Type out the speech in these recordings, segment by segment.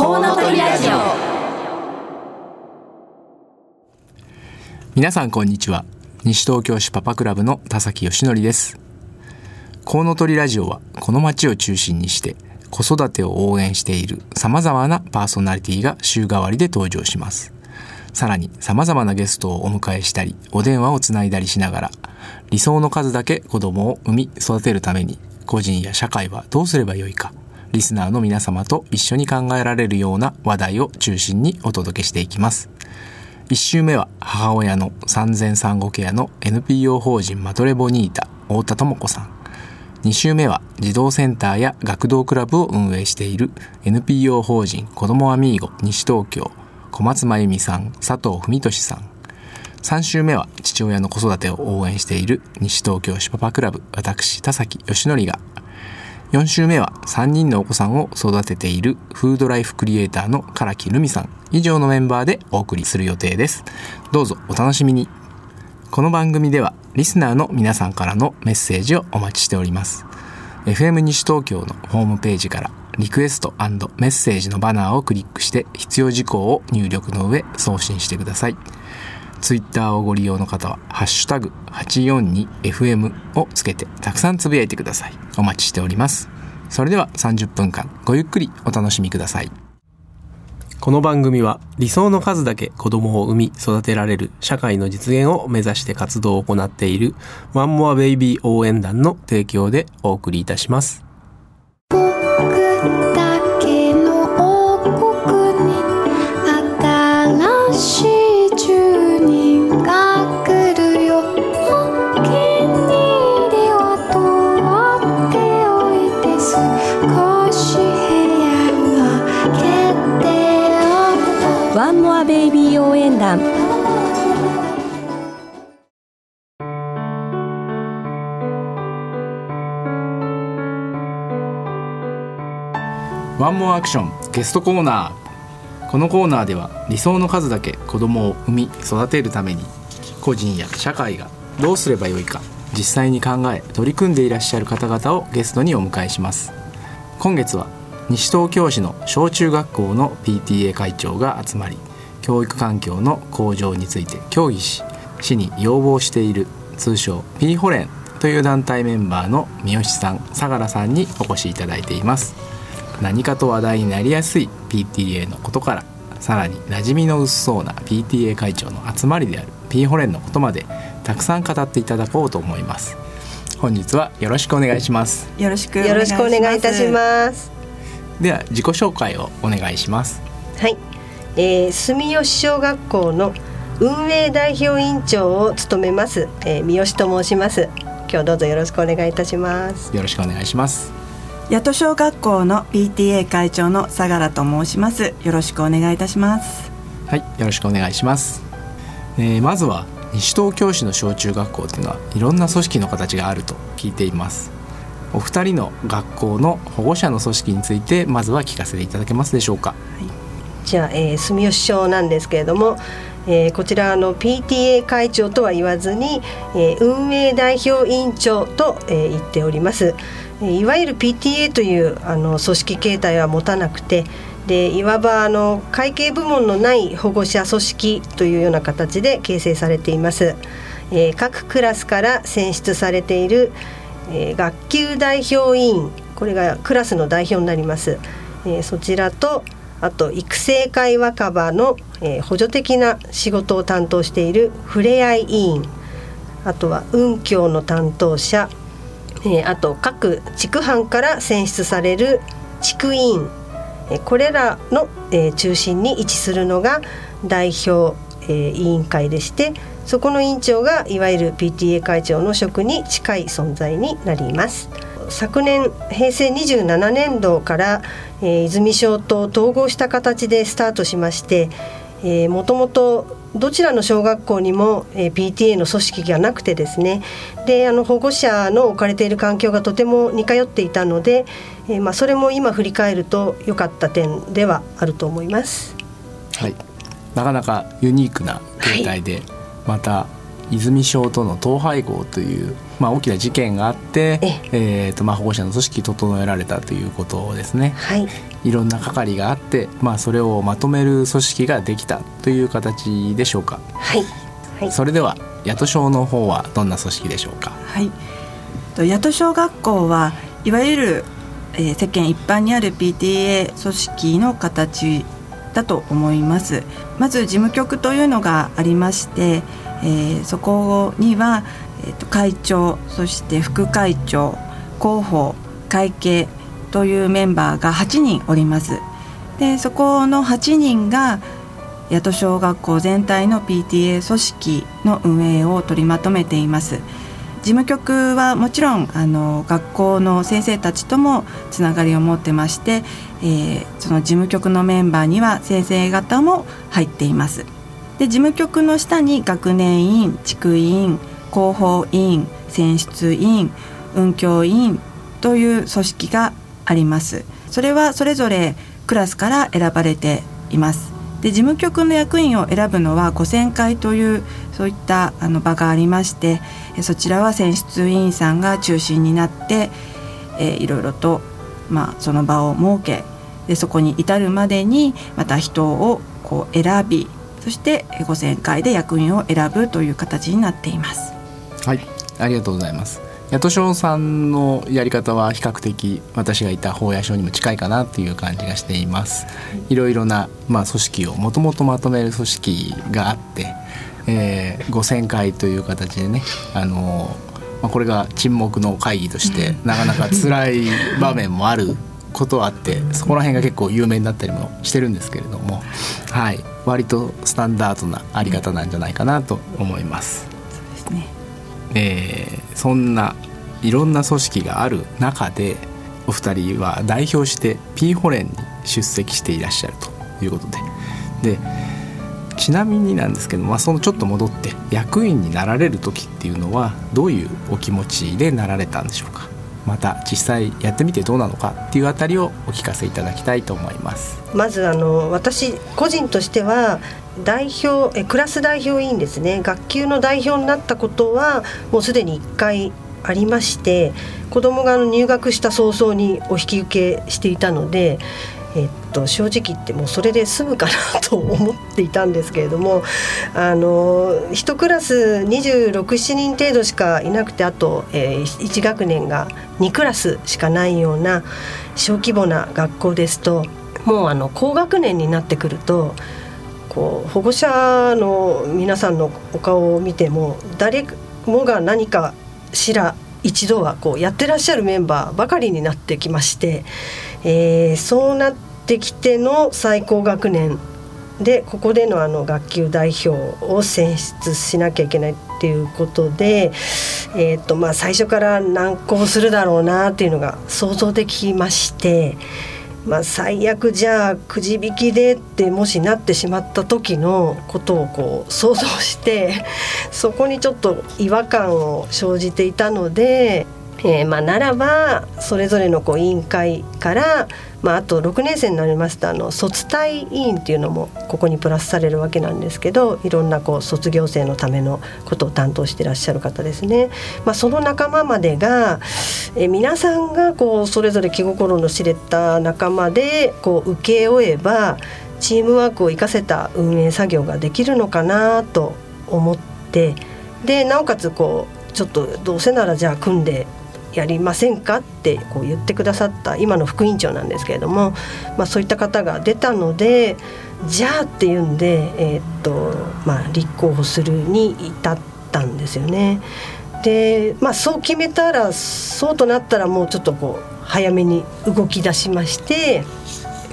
コウノトリラジオ。皆さんこんにちは。西東京市パパクラブの田崎義則です。コウノトリラジオはこの街を中心にして子育てを応援している様々なパーソナリティが週替わりで登場します。さらに様々なゲストをお迎えしたりお電話をつないだりしながら理想の数だけ子供を産み育てるために個人や社会はどうすればよいか。リスナーの皆様と一緒に考えられるような話題を中心にお届けしていきます。1週目は母親の産前産後ケアの NPO 法人マトレボニータ太田智子さん。2週目は児童センターや学童クラブを運営している NPO 法人子どもアミーゴ西東京小松真由美さん佐藤文俊さん3週目は父親の子育てを応援している西東京シパパクラブ私田崎義則が4週目は3人のお子さんを育てているフードライフクリエイターの唐木留美さん以上のメンバーでお送りする予定です。どうぞお楽しみに。この番組ではリスナーの皆さんからのメッセージをお待ちしております。FM 西東京のホームページからリクエストメッセージのバナーをクリックして必要事項を入力の上送信してください。ツイッターをご利用の方は、ハッシュタグ 842FM をつけてたくさんつぶやいてください。お待ちしております。それでは30分間ごゆっくりお楽しみください。この番組は理想の数だけ子供を産み育てられる社会の実現を目指して活動を行っているワンモアベイビー応援団の提供でお送りいたします。ワンモアアクションゲストコーナーこのコーナーでは理想の数だけ子供を産み育てるために個人や社会がどうすればよいか実際に考え取り組んでいらっしゃる方々をゲストにお迎えします。今月は西東京市の小中学校の PTA 会長が集まり教育環境の向上について協議し市に要望している通称 P ホレンという団体メンバーの三好さん相良さんにお越しいただいています。何かと話題になりやすい PTA のことからさらに馴染みの薄そうな PTA 会長の集まりである P ホレンのことまでたくさん語っていただこうと思います。本日はよろしくお願いします。よろしくよろしくお願いいたします。では自己紹介をお願いします。はい。えー、住吉小学校の運営代表委員長を務めます、えー、三好と申します。今日どうぞよろしくお願いいたします。よろしくお願いします八戸小学校の PTA 会長の相良と申します。よろしくお願いいたします。はいよろしくお願いします、えー、まずは西東京市の小中学校というのはいろんな組織の形があると聞いています。お二人の学校の保護者の組織についてまずは聞かせていただけますでしょうか、はいじゃあ、えー、住吉小なんですけれども、えー、こちらの PTA 会長とは言わずに、えー、運営代表委員長と、えー、言っております。いわゆる PTA というあの組織形態は持たなくてでいわばあの会計部門のない保護者組織というような形で形成されています。えー、各クラスから選出されている、えー、学級代表委員これがクラスの代表になります。えー、そちらとあと育成会若葉の、えー、補助的な仕事を担当しているふれあい委員。あとは運協の担当者、えー、あと各地区班から選出される地区委員、えー、これらの、えー、中心に位置するのが代表、えー、委員会でしてそこの委員長がいわゆる PTA 会長の職に近い存在になります。昨年平成27年度から、えー、泉小と統合した形でスタートしましてもともとどちらの小学校にも、えー、PTA の組織がなくてですねであの保護者の置かれている環境がとても似通っていたので、えーまあ、それも今振り返ると良かった点ではあると思います。はい、なかなかユニークな形態で、はい、また泉小との統廃合というまあ、大きな事件があって、ええーとまあ、保護者の組織整えられたということですね。はいいろんな係があって、まあ、それをまとめる組織ができたという形でしょうか。はい、はい、それでは八戸小の方はどんな組織でしょうか？はいと八戸小学校はいわゆる、えー世間一般にある PTA 組織の形だと思いますまず事務局というのがありまして、えーそこには、えーと会長そして副会長広報会計というメンバーが8人おります。でそこの8人が八戸小学校全体の PTA 組織の運営を取りまとめています。事務局はもちろんあの学校の先生たちともつながりを持ってまして、えーその事務局のメンバーには先生方も入っています。で事務局の下に学年委員地区委員広報委員選出委員運教委員という組織がありますそれはそれぞれクラスから選ばれていますで事務局の役員を選ぶのは五選会というそういったあの場がありましてえそちらは選出委員さんが中心になって、えーいろいろと、まあ、その場を設けでそこに至るまでにまた人をこう選びそしてえ五選会で役員を選ぶという形になっています。はい、ありがとうございます。八戸翔さんのやり方は比較的私がいた法屋省にも近いかなっていう感じがしています。いろいろなまあ組織をもともとまとめる組織があって、えー、五千会という形でね、あのまあこれが沈黙の会議としてなかなか辛い場面もあることはあって、そこら辺が結構有名になったりもしてるんですけれども、はい、割とスタンダードなあり方なんじゃないかなと思います。ですねえーそんないろんな組織がある中でお二人は代表して P ホレンに出席していらっしゃるということででちなみになんですけど、まあ、そのちょっと戻って役員になられる時っていうのはどういうお気持ちでなられたんでしょうか？また実際やってみてどうなのかっていうあたりをお聞かせいただきたいと思います。まずあの私個人としては代表えクラス代表委員ですね。学級の代表になったことはもうすでに1回ありまして子どもが入学した早々にお引き受けしていたので、えっと、正直言ってもうそれで済むかなと思っていたんですけれどもあの1クラス267人程度しかいなくてあと、えー、1学年が2クラスしかないような小規模な学校ですともうあの高学年になってくるとこう保護者の皆さんのお顔を見ても誰もが何かしら一度はこうやってらっしゃるメンバーばかりになってきまして、えーそうなってきての最高学年でここでのあの学級代表を選出しなきゃいけないっていうことで、えーとまあ、最初から難航するだろうなっていうのが想像できまして。まあ、最悪じゃあくじ引きでってもしなってしまった時のことをこう想像してそこにちょっと違和感を生じていたので、えーまあ、ならばそれぞれのこう委員会から、まあ、あと6年生になりますとあの卒対委員っていうのもここにプラスされるわけなんですけどいろんなこう卒業生のためのことを担当してらっしゃる方ですね。まあ、その仲間までがえー皆さんがこうそれぞれ気心の知れた仲間でこう請け負えばチームワークを生かせた運営作業ができるのかなと思ってでなおかつこうちょっとどうせならじゃあ組んでやりませんか？ってこう言ってくださった今の副委員長なんですけれども、まあ、そういった方が出たのでじゃあっていうんで、えーっとまあ、立候補するに至ったんですよね。でまあそう決めたらそうとなったらもうちょっとこう早めに動き出しまして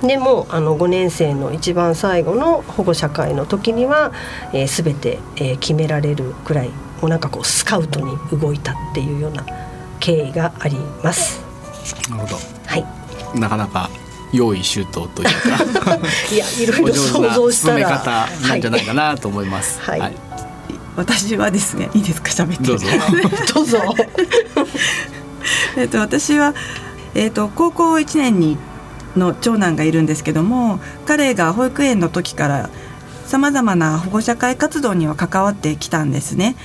でもあの5年生の一番最後の保護者会の時には、えー、全て、えー決められるくらいもうなんかこうスカウトに動いたっていうような経緯があります。なるほはい、どなかなか用意周到というか いやいろいろ想像し進めたら方なんじゃないかなと思います。はい私はですねいいですか？喋ってどうぞ。どうぞ。えっと私は、えっと高校1年にの長男がいるんですけども彼が保育園の時からさまざまな保護者会活動には関わってきたんですね。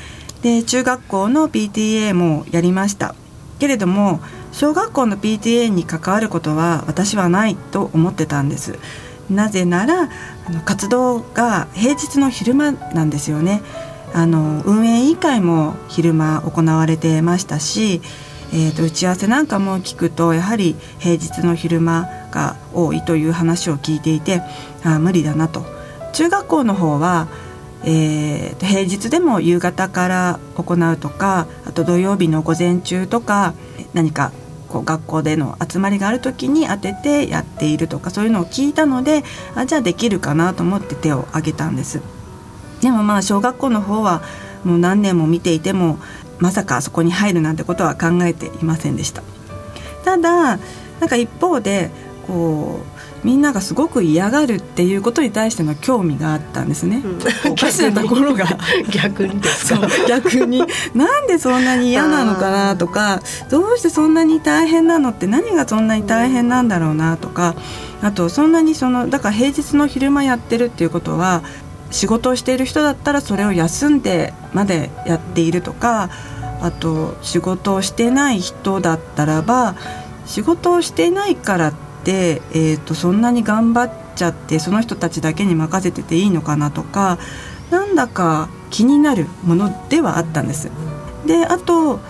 で中学校の PTA もやりましたけれども小学校の PTA に関わることは私はないと思ってたんです。なぜならあの活動が平日の昼間なんですよね。あの運営委員会も昼間行われてましたし、えーと、打ち合わせなんかも聞くとやはり平日の昼間が多いという話を聞いていてあ無理だなと。中学校の方はえー、平日でも夕方から行うとかあと土曜日の午前中とか何かこう学校での集まりがある時に当ててやっているとかそういうのを聞いたのであじゃあできるかなと思って手を挙げたんです。でもまあ小学校の方はもう何年も見ていてもまさかそこに入るなんてことは考えていませんでした。ただなんか一方でこうみんながすごく嫌がるっていうことに対しての興味があったんですね。うん、おかしなところが。逆に。そう。逆に。なんでそんなに嫌なのかなとかどうしてそんなに大変なのって何がそんなに大変なんだろうなとかあとそんなにそのだから平日の昼間やってるっていうことは仕事をしている人だったらそれを休んでまでやっているとかあと仕事をしてない人だったらば仕事をしてないからってて、えーと、そんなに頑張っちゃってその人たちだけに任せてていいのかなとかなんだか気になるものではあったんです。であと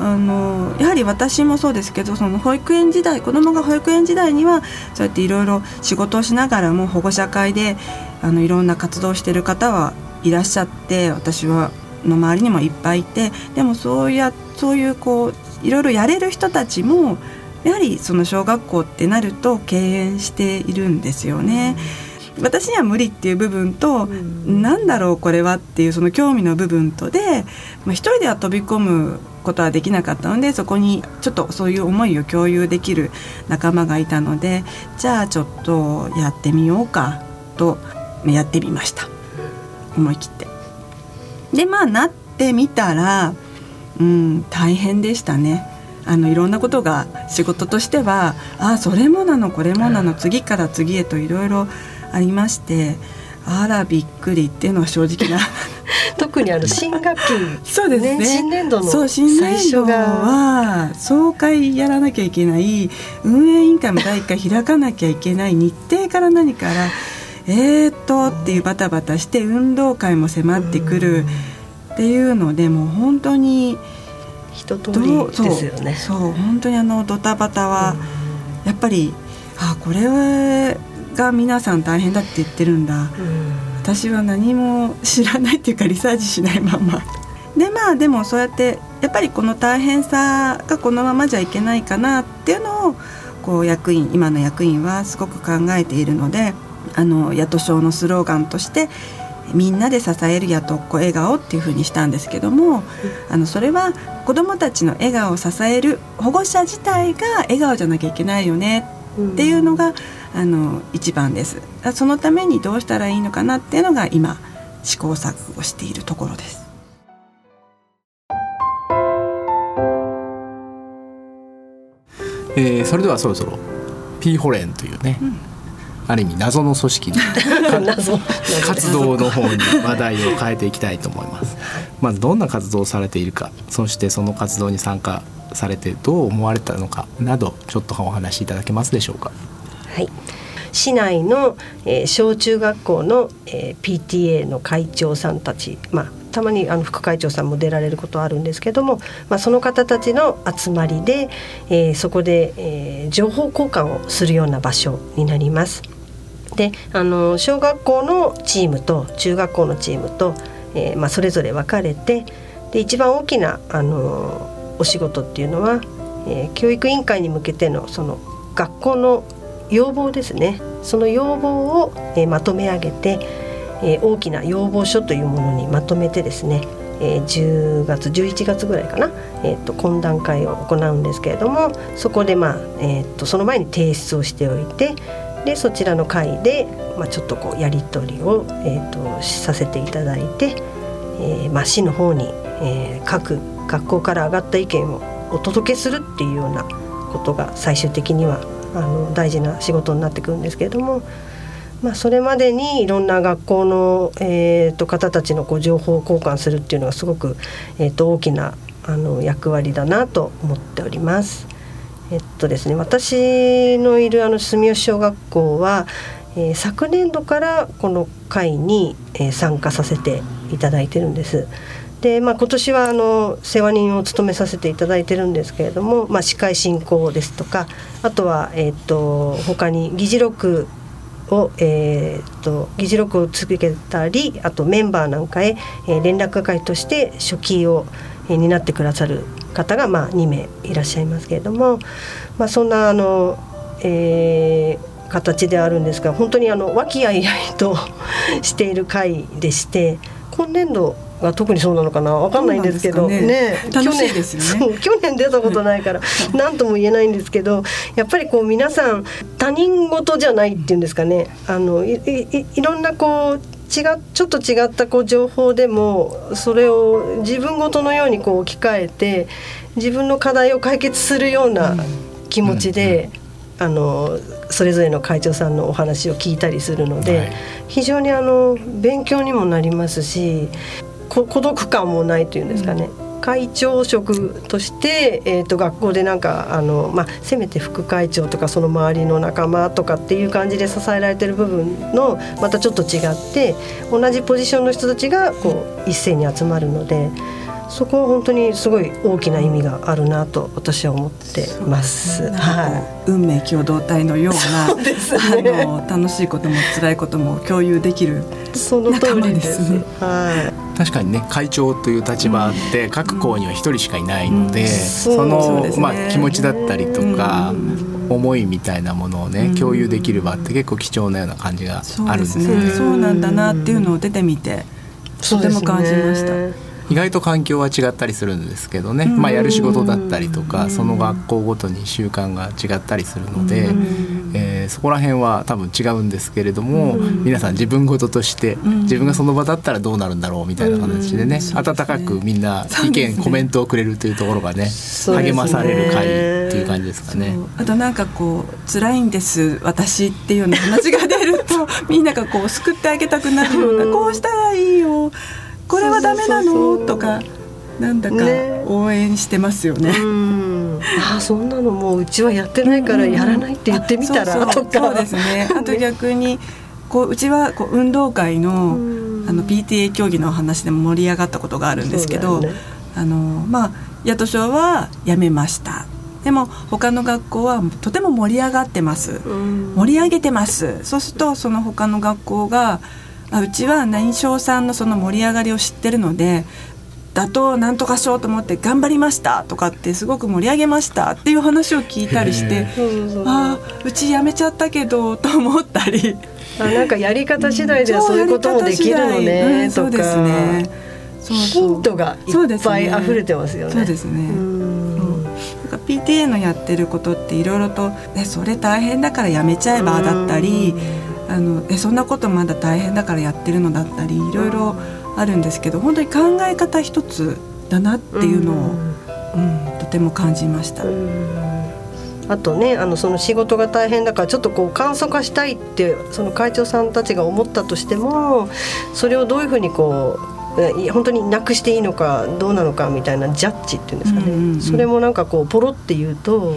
あのやはり私もそうですけどその保育園時代子どもが保育園時代にはそうやっていろいろ仕事をしながらも保護者会であのいろんな活動をしてる方はいらっしゃって私はの周りにもいっぱいいてでもそうやそういうこういろいろやれる人たちもやはりその小学校ってなると敬遠しているんですよね。私には無理っていう部分と、うん、なんだろうこれはっていうその興味の部分とで、まあ、一人では飛び込むことはできなかったのでそこにちょっとそういう思いを共有できる仲間がいたのでじゃあちょっとやってみようかとやってみました思い切って。でまあなってみたらうん大変でしたね。あのいろんなことが仕事としてはあそれもなのこれもなの次から次へといろいろありましてあらびっくりっていうのは正直な。特にあの新学期そうですね。新年度のそう新年度は総会やらなきゃいけない運営委員会も第1回開かなきゃいけない日程から何からえーっとっていうバタバタして運動会も迫ってくるっていうのでもう本当に。一通りですよね。そう本当にあのドタバタは、やっぱりあこれが皆さん大変だって言ってるんだ、うん、私は何も知らないっていうかリサーチしないまま。でまあでもそうやってやっぱりこの大変さがこのままじゃいけないかなっていうのをこう役員今の役員はすごく考えているのであの野党省のスローガンとしてみんなで支えるやとっこ笑顔っていうふうにしたんですけども、あのそれは子どもたちの笑顔を支える保護者自体が笑顔じゃなきゃいけないよねっていうのが、あの一番ですそのためにどうしたらいいのかなっていうのが今試行錯誤しているところです。えー、それではそろそろ P ホレンというね、うんある意味謎の組織 の活動の方に話題を変えていきたいと思います。まずどんな活動をされているかそしてその活動に参加されてどう思われたのかなどちょっとお話しいただけますでしょうか。はい市内の、えー、小中学校の、えー、PTA の会長さんたち、まあ、たまにあの副会長さんも出られることはあるんですけども、まあ、その方たちの集まりで、えー、そこで、えー、情報交換をするような場所になります。であの小学校のチームと中学校のチームと、えーまあ、それぞれ分かれてで一番大きなあのお仕事っていうのは、えー、教育委員会に向けてのその学校の要望ですね。その要望を、えー、まとめ上げて、え、大きな要望書というものにまとめてですねえー、10月11月ぐらいかな、えーと、懇談会を行うんですけれどもそこで、まあえーとその前に提出をしておいてでそちらの会で、まあ、ちょっとこうやり取りを、えーと、させていただいて、えーまあ、市の方に、えー、各学校から上がった意見をお届けするっていうようなことが最終的にはあの大事な仕事になってくるんですけれども、まあ、それまでにいろんな学校の、えーと、方たちのこう情報交換するっていうのはすごく、えーと大きなあの役割だなと思っております。えっとですね、私のいるあの住吉小学校は、えー、昨年度からこの会に、えー、参加させていただいてるんです。で、まあ、今年はあの世話人を務めさせていただいてるんですけれども、まあ、司会進行ですとかあとは、えーと、他に議事録を、えーと、議事録を続けたりあとメンバーなんかへ、え、連絡係として書記を、え、担ってくださる方が、まあ、2名いらっしゃいますけれども、まあ、そんなあの、えー形であるんですが本当にあの和気あいあいと している会でして今年度が特にそうなのかな？わかんないんですけどね。ね。楽しいですよね。去年 出たことないから何とも言えないんですけどやっぱりこう皆さん他人事じゃないっていうんですかね。あのいいいろんなこう違ちょっと違ったこう情報でもそれを自分ごとのようにこう置き換えて自分の課題を解決するような気持ちで、あのそれぞれの会長さんのお話を聞いたりするので、はい、非常にあの勉強にもなりますし孤独感もないというんですかね、うん、会長職として、えーと、学校でなんかあの、まあ、せめて副会長とかその周りの仲間とかっていう感じで支えられてる部分のまたちょっと違って同じポジションの人たちがこう一斉に集まるので。そこは本当にすごい大きな意味があるなと私は思ってます。はい、運命共同体のような、ね、あの楽しいことも辛いことも共有できるその通りですね。はい。確かにね会長という立場って各校には一人しかいないので、うん、その、ね、まあ気持ちだったりとか。思いみたいなものをね、共有できる場って結構貴重なような感じがあるんで。すね。そうなんだなっていうのを出てみて、とても感じました。意外と環境は違ったりするんですけどね、まあ、やる仕事だったりとかその学校ごとに習慣が違ったりするので、えー、そこら辺は多分違うんですけれども皆さん自分事として自分がその場だったらどうなるんだろうみたいな形でね温かくみんな意見コメントをくれるというところがね励まされる会っていう感じですかね。あとなんかこう辛いんです私っていうような話が出ると みんながこう救ってあげたくなるようなこうしたらいいよこれはダメなの？とかなんだか応援してますよね。ねあそんなのもううちはやってないからやらないって言ってみたら、とか。そうですね。あと逆にこううちはこう運動会のあの PTA 競技の話でも盛り上がったことがあるんですけど、ね、あのまあ八戸賞はやめました。でも他の学校はとても盛り上がってます。盛り上げてます。そうするとその他の学校があうちは何賞さんのその盛り上がりを知ってるので打倒なんとかしようと思って頑張りましたとかってすごく盛り上げましたっていう話を聞いたりしてああうちやめちゃったけどと思ったり。あなんかやり方次第ではそういうこともできるのね、うん、そうですね。そうヒントがいっぱい溢れてますよね。そうですね。か PTA のやってることっていろいろと「えそれ大変だからやめちゃえば」だったりあのえそんなことまだ大変だからやってるのだったりいろいろあるんですけど本当に考え方一つだなっていうのを、うん、とても感じました。あとねあのその仕事が大変だからちょっとこう簡素化したいってその会長さんたちが思ったとしてもそれをどういうふうにこう本当になくしていいのかどうなのかみたいなジャッジっていうんですかね、うんうんうん、それもなんかこうポロって言うと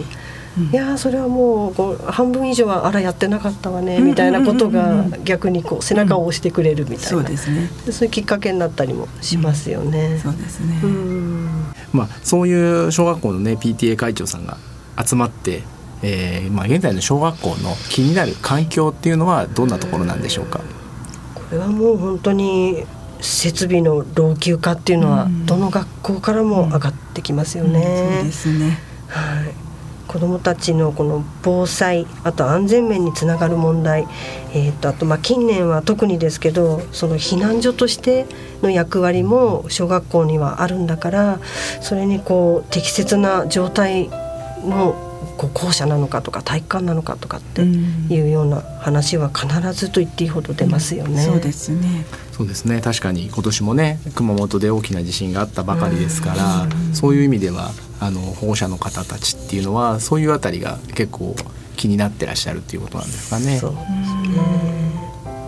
いやそれはもうこう半分以上はあらやってなかったわねみたいなことが逆にこう背中を押してくれるみたいな、そうですね。そういうきっかけになったりもしますよね。そうですね、まあ、そういう小学校のね PTA 会長さんが集まってえーまあ、現在の小学校の気になる環境っていうのはどんなところなんでしょうか？これはもう本当に設備の老朽化っていうのはどの学校からも上がってきますよね。うんうん、そうですね。はい子どもたちのこの防災あと安全面につながる問題、えーと、あとまあ近年は特にですけどその避難所としての役割も小学校にはあるんだからそれにこう適切な状態のこう校舎なのかとか体育館なのかとかっていうような話は必ずと言っていいほど出ますよね。うん、そうですね。そうですね。確かに今年もね熊本で大きな地震があったばかりですから、うん、そういう意味ではあの保護者の方たちっていうのはそういうあたりが結構気になってらっしゃるっていうことなんですかね。そうですね。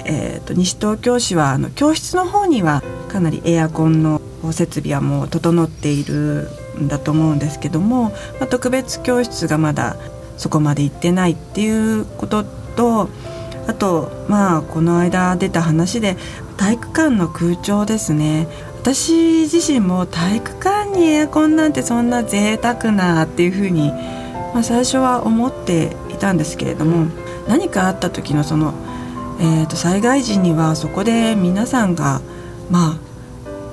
えーと、西東京市はあの教室の方にはかなりエアコンの設備はもう整っているんだと思うんですけども、まあ、特別教室がまだそこまで行ってないっていうこととあとまあこの間出た話で体育館の空調ですね。私自身も体育館にエアコンなんてそんな贅沢なっていうふうに、まあ、最初は思っていたんですけれども何かあった時のその、えー、と災害時にはそこで皆さんがまあ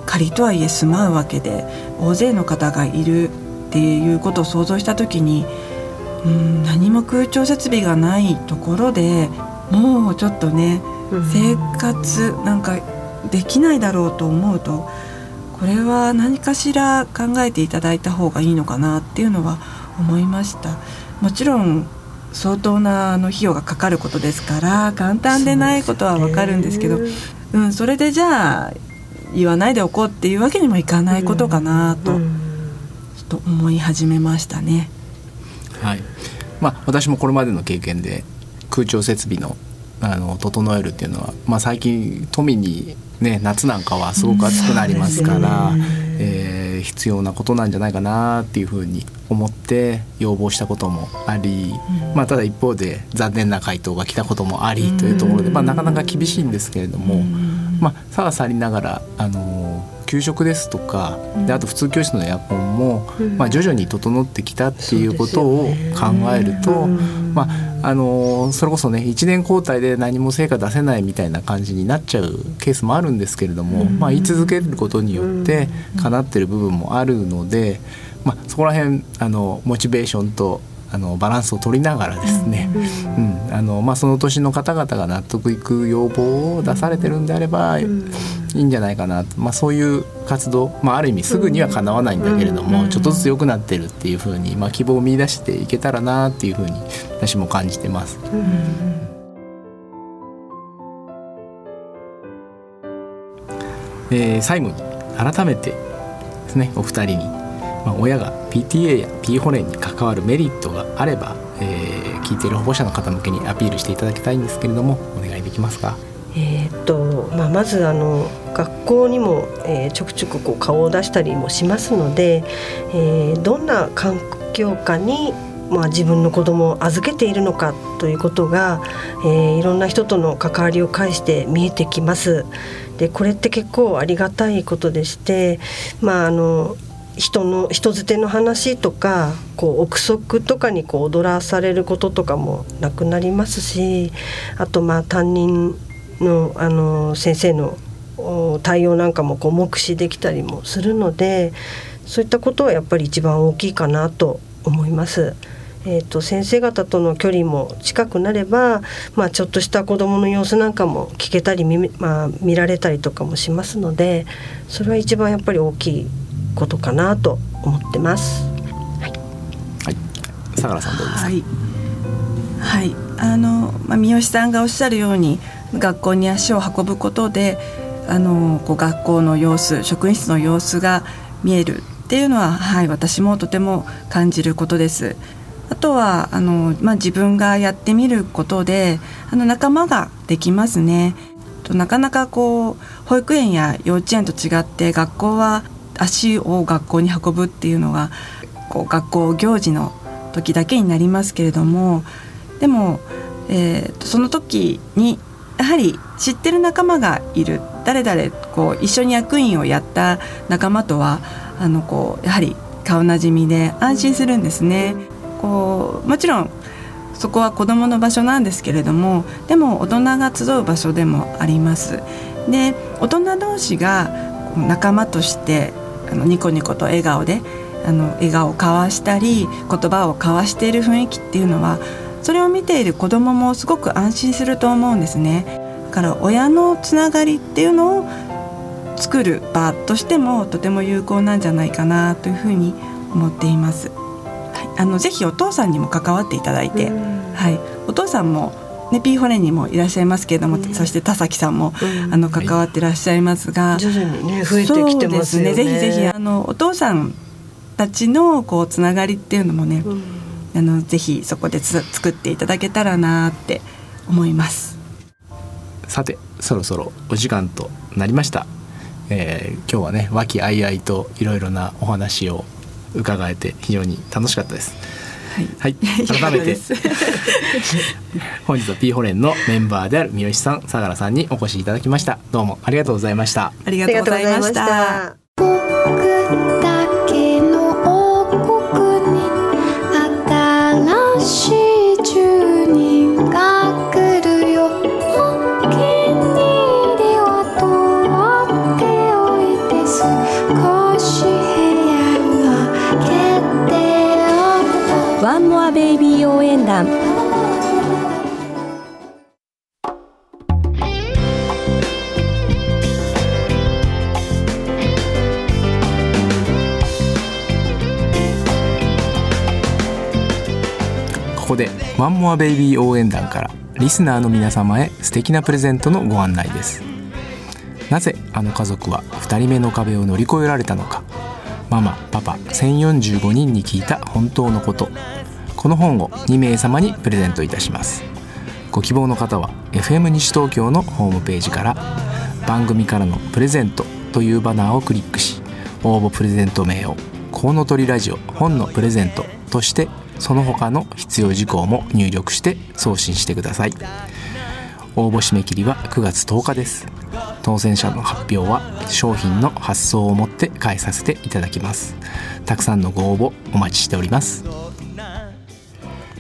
仮とはいえ住まうわけで大勢の方がいるっていうことを想像した時にうん何も空調設備がないところでもうちょっとね生活なんかできないだろうと思うとこれは何かしら考えていただいた方がいいのかなっていうのは思いました。もちろん相当なあの費用がかかることですから簡単でないことは分かるんですけどう、うん、それでじゃあ言わないでおこうっていうわけにもいかないことかなと、うん、と思い始めましたね。はい。まあ、私もこれまでの経験で空調設備のあの整えるっていうのは、まあ、最近都民に、ね、夏なんかはすごく暑くなりますから、うん、えー、必要なことなんじゃないかなっていうふうに思って要望したこともあり、うん、まあ、ただ一方で残念な回答が来たこともありというところで、まあ、なかなか厳しいんですけれども、まあ、さはさりながら、あの給食ですとかであと普通教室のエアコンも、まあ、徐々に整ってきたっていうことを考えると、まあ、あのそれこそね1年交代で何も成果出せないみたいな感じになっちゃうケースもあるんですけれども、まあ、言い続けることによって叶ってる部分もあるので、まあ、そこら辺あのモチベーションとあのバランスを取りながらですね、うんあのまあ、その年の方々が納得いく要望を出されてるんであれば、いいんじゃないかなと、まあ、そういう活動、まあ、ある意味すぐにはかなわないんだけれども、ちょっとずつ良くなってるっていうふうに、まあ、希望を見出していけたらなっていうふうに私も感じてます。えー、最後に改めてですねお二人にまあ、親が PTA や P ホレンに関わるメリットがあれば、えー、聞いている保護者の方向けにアピールしていただきたいんですけれどもお願いできますか？えー、っとまあ、まずあの学校にも、えー、ちょくちょくこう顔を出したりもしますので、えー、どんな環境下にまあ、自分の子供を預けているのかということが、えー、いろんな人との関わりを介して見えてきます。でこれって結構ありがたいことでして、まあ、あの人の人づての話とかこう憶測とかにこう踊らされることとかもなくなりますしあとまあ担任のあの先生の対応なんかもこう目視できたりもするのでそういったことはやっぱり一番大きいかなと思います。えーと、先生方との距離も近くなれば、まあ、ちょっとした子どもの様子なんかも聞けたり見,、まあ、見られたりとかもしますのでそれは一番やっぱり大きいことかなと思ってます。はい。はい。相良さんどうですか？はい。はい、あのまあ三好さんがおっしゃるように学校に足を運ぶことであのこう学校の様子職員室の様子が見えるっていうのははい私もとても感じることです。あとはあの、まあ、自分がやってみることであの仲間ができますね。となかなかこう保育園や幼稚園と違って学校は足を学校に運ぶっていうのがこう学校行事の時だけになりますけれどもでも、えー、その時にやはり知ってる仲間がいる誰々こう一緒に役員をやった仲間とはあのこうやはり顔なじみで安心するんですね。こうもちろんそこは子どもの場所なんですけれどもでも大人が集う場所でもあります。で大人同士が仲間としてあのニコニコと笑顔であの笑顔を交わしたり言葉を交わしている雰囲気っていうのはそれを見ている子どももすごく安心すると思うんですね。だから親のつながりっていうのを作る場としてもとても有効なんじゃないかなというふうに思っています。はい、あのぜひお父さんにも関わっていただいて、はい、お父さんもね、ピーホレにもいらっしゃいますけれども、うん、そして田崎さんも、うん、あの関わってらっしゃいますが、はい、徐々にね増えてきてますね。ぜひぜひあのお父さんたちのこうつながりっていうのもね、うん、あのぜひそこでつ作っていただけたらなって思います。さてそろそろお時間となりました。えー、今日はね和気あいあいといろいろなお話を伺えて非常に楽しかったです。はい、はい、改めて 本日は P ホレンのメンバーである三好さん、相良さんにお越しいただきました。どうもありがとうございました。ありがとうございました。でワンモアベイビー応援団からリスナーの皆様へ素敵なプレゼントのご案内です。なぜあの家族は2人目の壁を乗り越えられたのか。ママパパ1045人に聞いた本当のこと。この本を2名様にプレゼントいたします。ご希望の方は FM 西東京のホームページから番組からのプレゼントというバナーをクリックし応募プレゼント名をコウノトリラジオ本のプレゼントとしてその他の必要事項も入力して送信してください。応募締め切りは9月10日です。当選者の発表は商品の発送をもって返させていただきます。たくさんのご応募お待ちしております。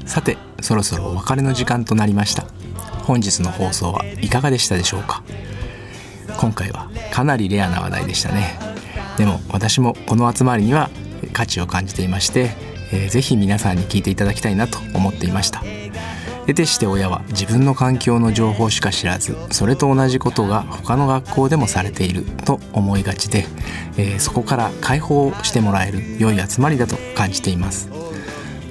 さてそろそろお別れの時間となりました。本日の放送はいかがでしたでしょうか？今回はかなりレアな話題でしたね。でも私もこの集まりには価値を感じていまして、えーぜひ皆さんに聞いていただきたいなと思っていました。得てして親は自分の環境の情報しか知らずそれと同じことが他の学校でもされていると思いがちで、えーそこから解放してもらえる良い集まりだと感じています。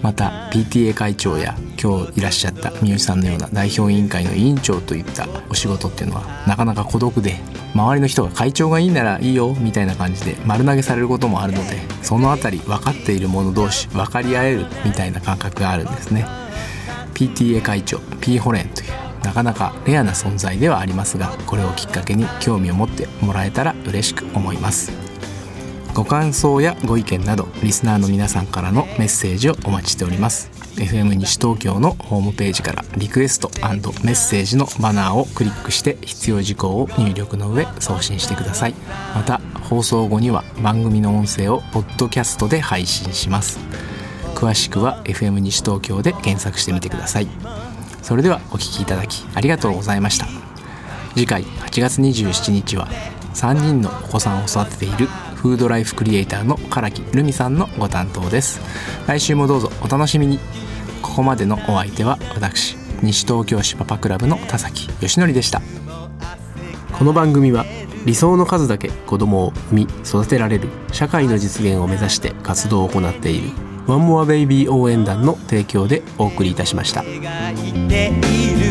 また PTA 会長や今日いらっしゃった三好さんのような代表委員会の委員長といったお仕事っていうのはなかなか孤独で周りの人が会長がいいならいいよみたいな感じで丸投げされることもあるのでそのあたり分かっている者同士分かり合えるみたいな感覚があるんですね。PTA 会長 P ホレンというなかなかレアな存在ではありますがこれをきっかけに興味を持ってもらえたら嬉しく思います。ご感想やご意見などリスナーの皆さんからのメッセージをお待ちしております。FM 西東京のホームページからリクエストメッセージのバナーをクリックして必要事項を入力の上送信してください。また放送後には番組の音声をポッドキャストで配信します。詳しくは FM 西東京で検索してみてください。それではお聞きいただきありがとうございました。次回8月27日は3人のお子さんを育てているフードライフクリエイターの唐木留美さんのご担当です。来週もどうぞお楽しみに。ここまでのお相手は私西東京市パパクラブの田崎義則でした。この番組は理想の数だけ子供を産み育てられる社会の実現を目指して活動を行っているワンモアベイビー応援団の提供でお送りいたしました。いている